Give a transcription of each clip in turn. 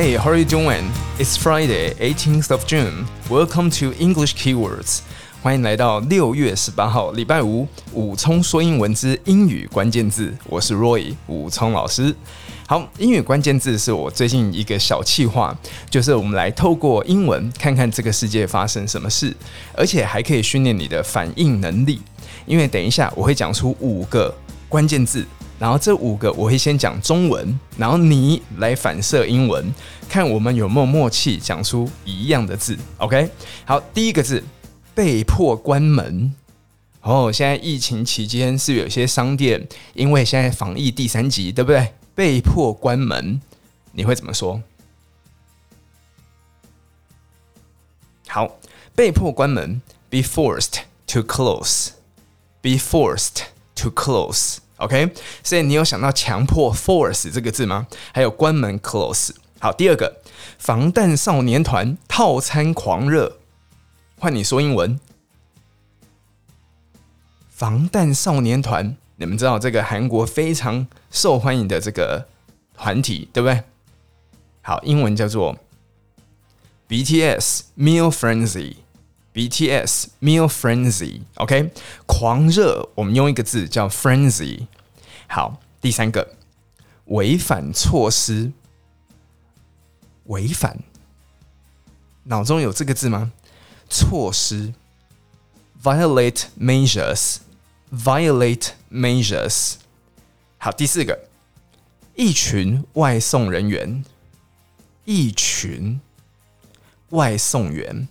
Hey, how are you doing? It's Friday, 18th of June. Welcome to English Keywords. 欢迎来到六月十八号礼拜五，武聪说英文之英语关键字。我是 Roy 武聪老师。好，英语关键字是我最近一个小企划，就是我们来透过英文看看这个世界发生什么事，而且还可以训练你的反应能力。因为等一下我会讲出五个关键字。然后这五个我会先讲中文，然后你来反射英文，看我们有没有默契讲出一样的字。OK，好，第一个字被迫关门。哦，现在疫情期间是有些商店，因为现在防疫第三级，对不对？被迫关门，你会怎么说？好，被迫关门，be forced to close，be forced to close。OK，所以你有想到强迫 force 这个字吗？还有关门 close。好，第二个防弹少年团套餐狂热，换你说英文。防弹少年团，你们知道这个韩国非常受欢迎的这个团体，对不对？好，英文叫做 BTS Meal Frenzy。BTS meal frenzy，OK，狂热，我们用一个字叫 Frenzy。好，第三个，违反措施，违反，脑中有这个字吗？措施，Violate measures，Violate measures。好，第四个，一群外送人员，一群外送员。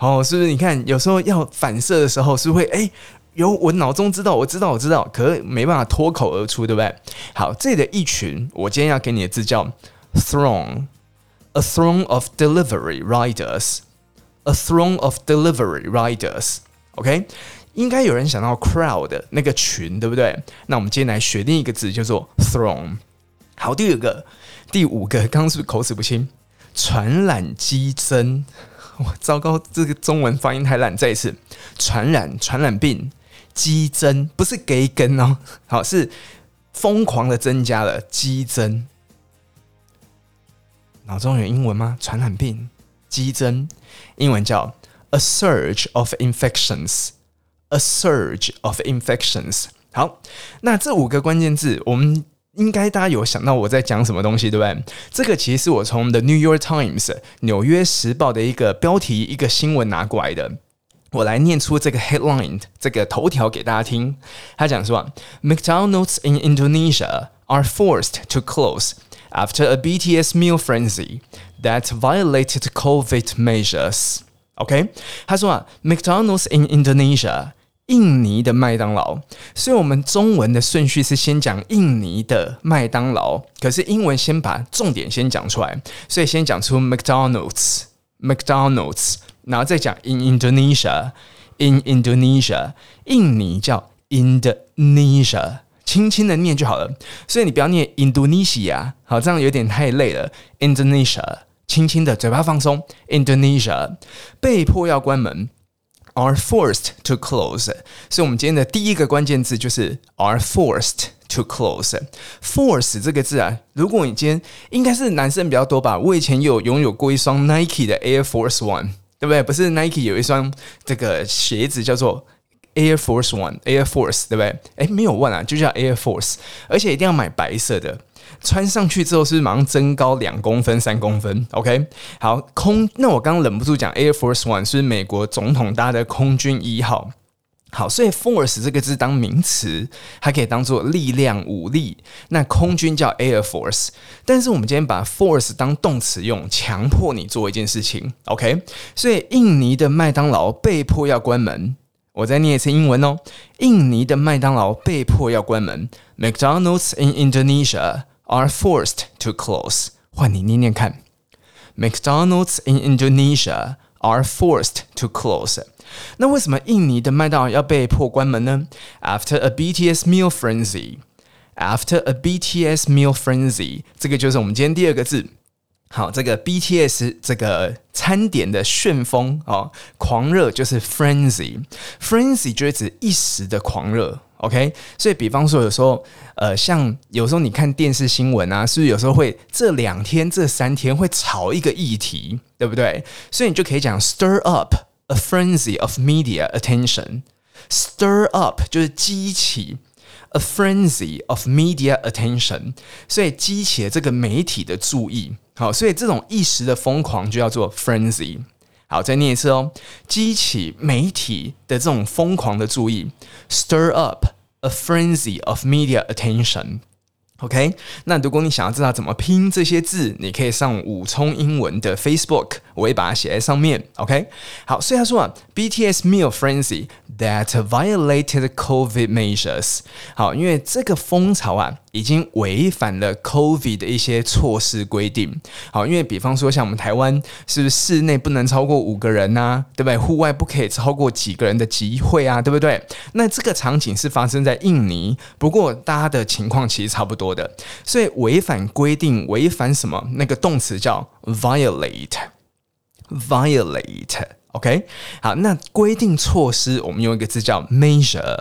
哦，是不是？你看，有时候要反射的时候，是会哎、欸，有我脑中知道，我知道，我知道，可是没办法脱口而出，对不对？好，这里的一群，我今天要给你的字叫 throng，a throng of delivery riders，a throng of delivery riders，OK，、应该有人想到 crowd 那个群，对不对？那我们今天来学另一个字，叫做 throng。好，第二个，第五个，刚刚是不是口齿不清？传染激增。糟糕！这个中文发音太烂，再一次，传染传染病激增，不是给根哦，好，是疯狂的增加了激增。脑中有英文吗？传染病激增，英文叫 a surge of infections，a surge of infections。好，那这五个关键字我们。应该大家有想到我在讲什么东西，对不对？这个其实是我从 The New York Times 纽约时报的一个标题一个新闻拿过来的。我来念出这个 headline 这个头条给大家听。他讲说啊，McDonald's in Indonesia are forced to close after a BTS meal frenzy that violated COVID measures。OK，他说啊，McDonald's in Indonesia。印尼的麦当劳，所以我们中文的顺序是先讲印尼的麦当劳，可是英文先把重点先讲出来，所以先讲出 McDonald's，McDonald's，然后再讲 in Indonesia，in Indonesia，印尼叫 Indonesia，轻轻的念就好了，所以你不要念 Indonesia，好，这样有点太累了，Indonesia，轻轻的嘴巴放松，Indonesia，被迫要关门。Are forced to close，所以我们今天的第一个关键字就是 are forced to close。force 这个字啊，如果你今天应该是男生比较多吧，我以前有拥有过一双 Nike 的 Air Force One，对不对？不是 Nike 有一双这个鞋子叫做 Air Force One，Air Force，对不对？哎，没有问啊，就叫 Air Force，而且一定要买白色的。穿上去之后是不是马上增高两公分、三公分？OK，好，空。那我刚刚忍不住讲 Air Force One 是美国总统搭的空军一号。好，所以 force 这个字当名词，还可以当做力量、武力。那空军叫 Air Force，但是我们今天把 force 当动词用，强迫你做一件事情。OK，所以印尼的麦当劳被迫要关门。我再念一次英文哦，印尼的麦当劳被迫要关门。McDonald's in Indonesia。are forced to close。换你念念看，McDonald's in Indonesia are forced to close。那为什么印尼的麦当劳要被迫关门呢？After a BTS meal frenzy。After a BTS meal frenzy，这个就是我们今天第二个字。好，这个 BTS 这个餐点的旋风哦，狂热就是 frenzy。frenzy 就是指一时的狂热。 OK，所以比方说有时候，呃，像有时候你看电视新闻啊，是不是有时候会这两天、这三天会炒一个议题，对不对？所以你就可以讲 stir up a frenzy of media attention。stir up 就是激起 a frenzy of media attention，所以激起了这个媒体的注意。好，所以这种一时的疯狂就叫做 frenzy。好，再念一次哦，激起媒体的这种疯狂的注意，stir up a frenzy of media attention。OK，那如果你想要知道怎么拼这些字，你可以上五聪英文的 Facebook，我会把它写在上面。OK，好，所以他说啊，BTS meal frenzy。That violated COVID measures。好，因为这个风潮啊，已经违反了 COVID 的一些措施规定。好，因为比方说像我们台湾，是不是室内不能超过五个人呐？对不对？户外不可以超过几个人的集会啊？对不对？那这个场景是发生在印尼，不过大家的情况其实差不多的。所以违反规定，违反什么？那个动词叫 violate，violate。OK，好，那规定措施，我们用一个字叫 measure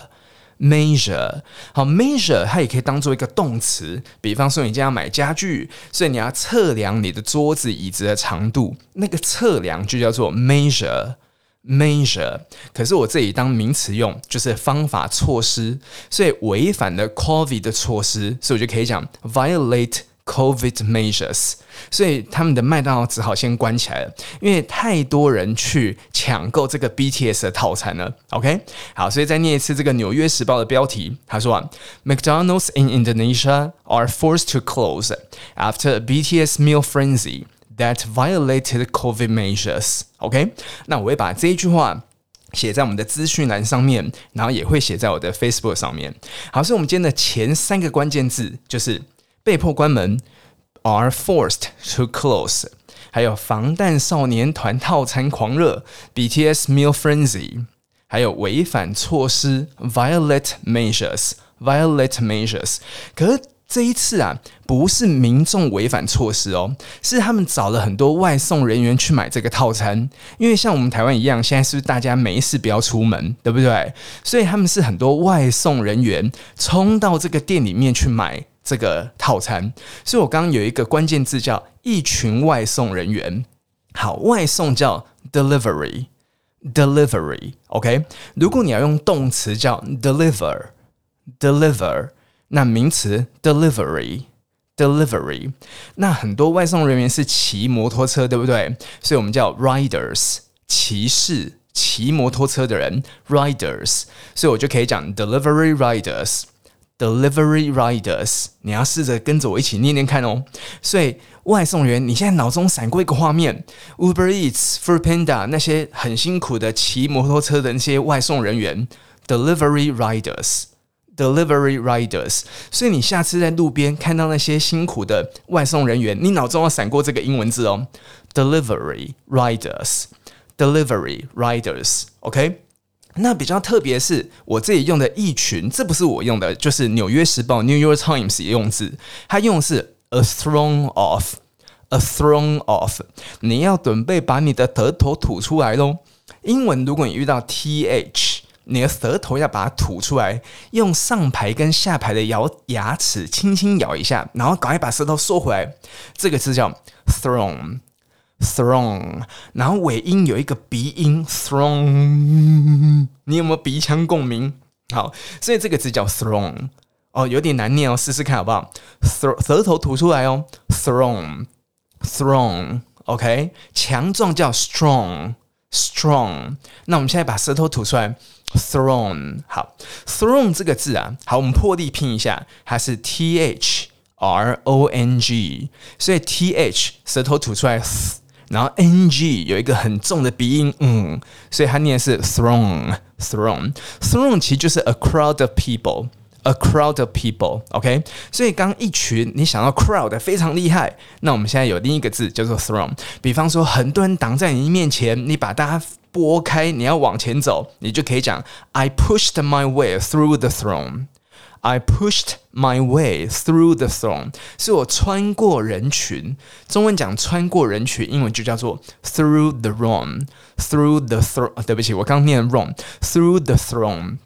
measure。好，measure 它也可以当做一个动词，比方说你今天要买家具，所以你要测量你的桌子、椅子的长度，那个测量就叫做 measure，measure。可是我这里当名词用，就是方法、措施，所以违反了 COVID 的措施，所以我就可以讲 violate。COVID measures，所以他们的麦当劳只好先关起来了，因为太多人去抢购这个 BTS 的套餐了。OK，好，所以再念一次这个《纽约时报》的标题，他说，McDonald's in Indonesia are forced to close after a BTS meal frenzy that violated COVID measures。OK，那我会把这一句话写在我们的资讯栏上面，然后也会写在我的 Facebook 上面。好，所以我们今天的前三个关键字就是。被迫关门，are forced to close。还有防弹少年团套餐狂热，BTS meal frenzy。还有违反措施，violate measures，violate measures。可是这一次啊，不是民众违反措施哦，是他们找了很多外送人员去买这个套餐。因为像我们台湾一样，现在是不是大家没事不要出门，对不对？所以他们是很多外送人员冲到这个店里面去买。这个套餐，所以我刚刚有一个关键字叫一群外送人员。好，外送叫 delivery，delivery，OK。如果你要用动词叫 deliver，deliver，那名词 delivery，delivery。那很多外送人员是骑摩托车，对不对？所以我们叫 riders，骑士，骑摩托车的人，riders。所以我就可以讲 delivery riders。Delivery riders，你要试着跟着我一起念念看哦。所以外送员，你现在脑中闪过一个画面：Uber Eats、f o o Panda 那些很辛苦的骑摩托车的那些外送人员。Delivery riders，Delivery riders。所以你下次在路边看到那些辛苦的外送人员，你脑中要闪过这个英文字哦：Delivery riders，Delivery riders。OK。那比较特别是，我这里用的一群，这不是我用的，就是《纽约时报》（New York Times） 也用字，它用的是 a throng of，a throng of。你要准备把你的舌头吐出来喽。英文如果你遇到 th，你的舌头要把它吐出来，用上排跟下排的咬牙齿轻轻咬一下，然后赶快把舌头收回来，这个字叫 throng。throng，然后尾音有一个鼻音 throng，你有没有鼻腔共鸣？好，所以这个字叫 throng，哦，有点难念哦，试试看好不好？舌舌头吐出来哦，throng，throng，OK，强壮叫 strong，strong，那我们现在把舌头吐出来，throng，好，throng 这个字啊，好，我们破例拼一下，它是 t h r o n g，所以 t h 舌头吐出来。然后 ng 有一个很重的鼻音，嗯，所以它念的是 throng，throng，throng 其实就是 a crowd of people，a crowd of people，OK 所以刚一群，你想到 crowd 非常厉害，那我们现在有另一个字叫做 throng，比方说很多人挡在你面前，你把大家拨开，你要往前走，你就可以讲 I pushed my way through the throng。I pushed my way through the throng，是我穿过人群。中文讲穿过人群，英文就叫做 through the throng，through the throng。对不起，我刚念 wrong。through the throng，through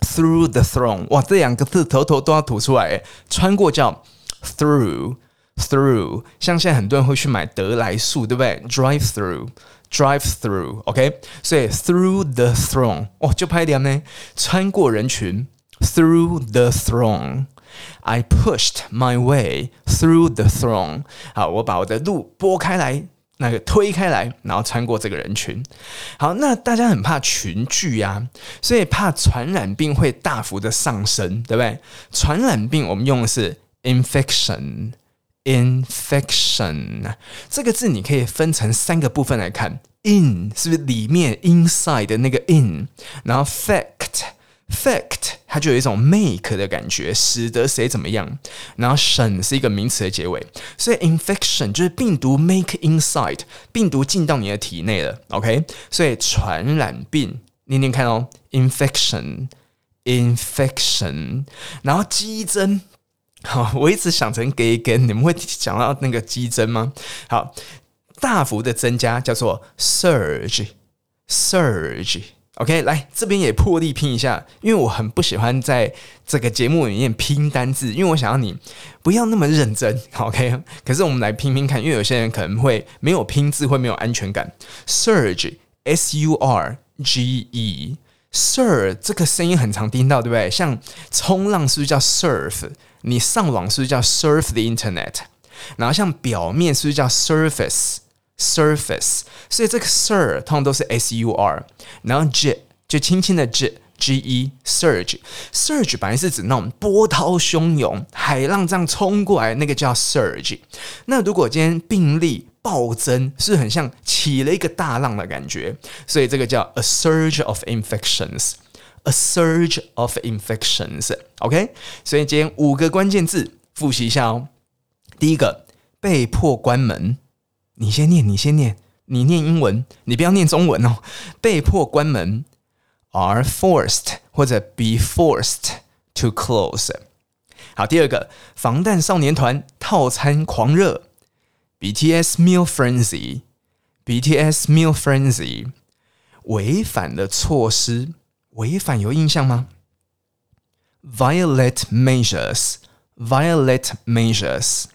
through the throne，哇，这两个字头头都要吐出来，穿过叫 through through，像现在很多人会去买得来速，对不对？drive through drive through，OK，所以 through the throne，哦，就拍点呢，穿过人群 through the throne，I pushed my way through the throne，好，我把我的路拨开来。那个推开来，然后穿过这个人群。好，那大家很怕群聚呀、啊，所以怕传染病会大幅的上升，对不对？传染病我们用的是 infection，infection 这个字你可以分成三个部分来看。in 是不是里面 inside 的那个 in，然后 fact。Fact 它就有一种 make 的感觉，使得谁怎么样。然后 tion 是一个名词的结尾，所以 infection 就是病毒 make inside，病毒进到你的体内了。OK，所以传染病念念看哦，infection，infection。然后激增，好，我一直想成 gay 跟你们会讲到那个激增吗？好，大幅的增加叫做 surge，surge。OK，来这边也破例拼一下，因为我很不喜欢在这个节目里面拼单字，因为我想要你不要那么认真。OK，可是我们来拼拼看，因为有些人可能会没有拼字会没有安全感。Surge S U R G E，Sur，这个声音很常听到，对不对？像冲浪是不是叫 surf？你上网是不是叫 surf the internet？然后像表面是不是叫 Surface？surface，所以这个 Sur 通常都是 S U R，然后 J 就轻轻的 J G E Surge，Surge 本来是指那种波涛汹涌、海浪这样冲过来，那个叫 Surge。那如果今天病例暴增，是很像起了一个大浪的感觉，所以这个叫 A surge of infections，A surge of infections。OK，所以今天五个关键字复习一下哦。第一个，被迫关门。你先念，你先念，你念英文，你不要念中文哦。被迫关门，are forced 或者 be forced to close。好，第二个，防弹少年团套餐狂热，BTS meal frenzy，BTS meal frenzy。违反的措施，违反有印象吗？Violate measures，violate measures。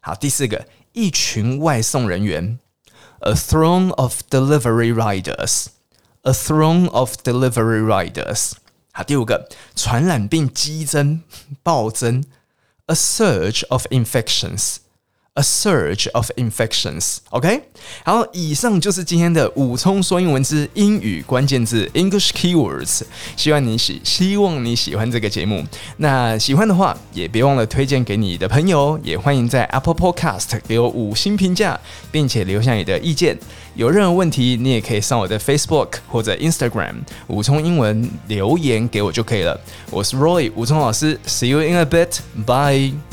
好，第四个。一群外送人员，a throng of delivery riders，a throng of delivery riders。好，第五个，传染病激增暴增，a surge of infections。 A surge of infections. OK，好，以上就是今天的武聪说英文之英语关键字 English keywords。希望你喜，希望你喜欢这个节目。那喜欢的话，也别忘了推荐给你的朋友。也欢迎在 Apple Podcast 给我五星评价，并且留下你的意见。有任何问题，你也可以上我的 Facebook 或者 Instagram 武聪英文留言给我就可以了。我是 Roy 武聪老师，See you in a bit. Bye.